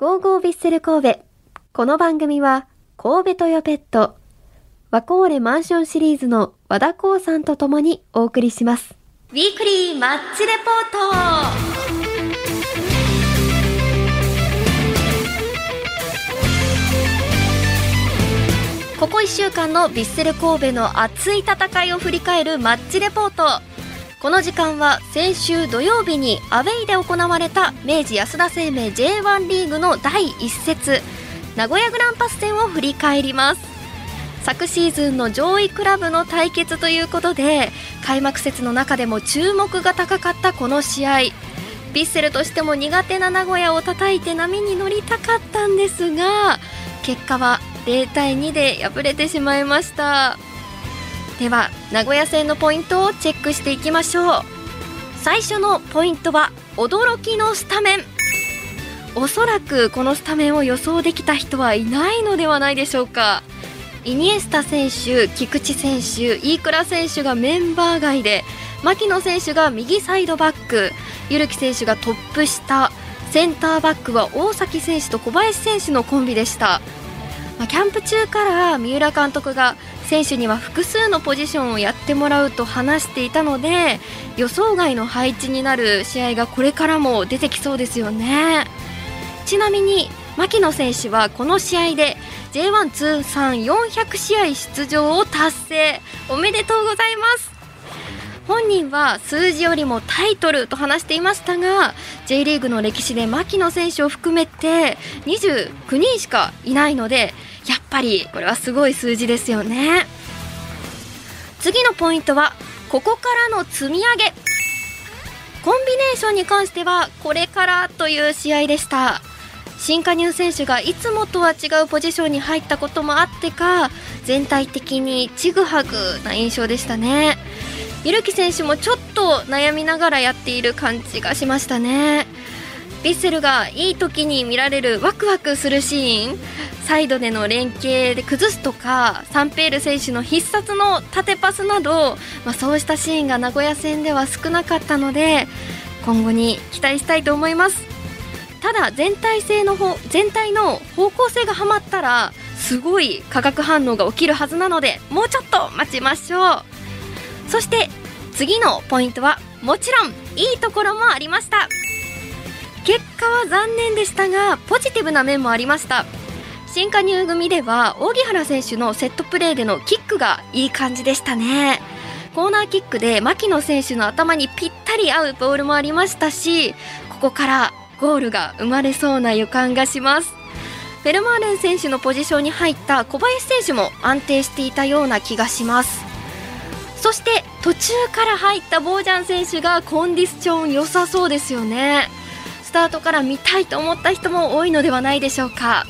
ゴーゴービッセル神戸。この番組は、神戸トヨペット、ワコーレマンションシリーズの和田光さんと共にお送りします。ウィークリーマッチレポートここ1週間のヴィッセル神戸の熱い戦いを振り返るマッチレポート。この時間は先週土曜日にアウェイで行われた明治安田生命 J1 リーグの第1節名古屋グランパス戦を振り返ります。昨シーズンの上位クラブの対決ということで開幕節の中でも注目が高かったこの試合。ヴィッセルとしても苦手な名古屋を叩いて波に乗りたかったんですが結果は0対2で敗れてしまいました。では名古屋戦のポイントをチェックしていきましょう。最初のポイントは驚きのスタメン。おそらくこのスタメンを予想できた人はいないのではないでしょうか。イニエスタ選手、菊池選手、飯倉選手がメンバー外で牧野選手が右サイドバック。ゆ樹選手がトップ下。センターバックは大崎選手と小林選手のコンビでした、まあ、キャンプ中から三浦監督が選手には複数のポジションをやってもらうと話していたので予想外の配置になる試合がこれからも出てきそうですよね。ちなみに牧野選手はこの試合で J1 通算400試合出場を達成。おめでとうございます。本人は数字よりもタイトルと話していましたが J リーグの歴史で牧野選手を含めて29人しかいないのでやっぱりこれはすごい数字ですよね。次のポイントはここからの積み上げ。コンビネーションに関してはこれからという試合でした。新加入選手がいつもとは違うポジションに入ったこともあってか全体的にちぐはぐな印象でしたね。ゆるき選手もちょっと悩みながらやっている感じがしましたね。ヴィッセルがいい時に見られるワクワクするシーン。サイドでの連携で崩すとかサンペール選手の必殺の縦パスなど、まあ、そうしたシーンが名古屋戦では少なかったので今後に期待したいと思います。ただ全体性の方全体の方向性がはまったらすごい化学反応が起きるはずなのでもうちょっと待ちましょう。そして次のポイントはもちろんいいところもありました。結果は残念でしたがポジティブな面もありました。新加入組では荻原選手のセットプレーでのキックがいい感じでしたね。コーナーキックで牧野選手の頭にぴったり合うボールもありましたしここからゴールが生まれそうな予感がします。フェルマーレン選手のポジションに入った小林選手も安定していたような気がします。そして途中から入ったボージャン選手がコンディション良さそうですよね。スタートから見たいと思った人も多いのではないでしょうか。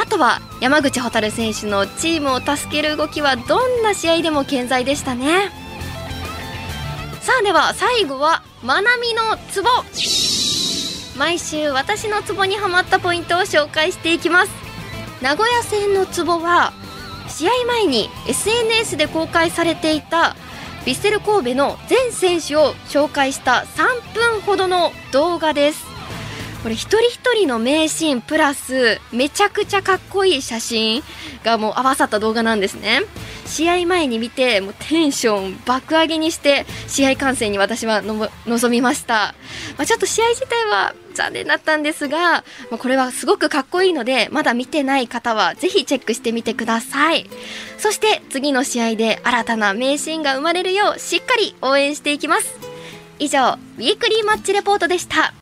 あとは山口蛍選手のチームを助ける動きはどんな試合でも健在でしたね。さあでは最後はまなみのツボ毎週私のツボにはまったポイントを紹介していきます。名古屋戦のツボは試合前に SNS で公開されていたヴィッセル神戸の全選手を紹介した3分ほどの動画です。これ一人一人の名シーンプラスめちゃくちゃかっこいい写真がもう合わさった動画なんですね。試合前に見てもうテンション爆上げにして試合観戦に私はの臨みました、まあ、ちょっと試合自体は残念だったんですが、まあ、これはすごくかっこいいのでまだ見てない方はぜひチェックしてみてください。そして次の試合で新たな名シーンが生まれるようしっかり応援していきます。以上ウィークリーマッチレポートでした。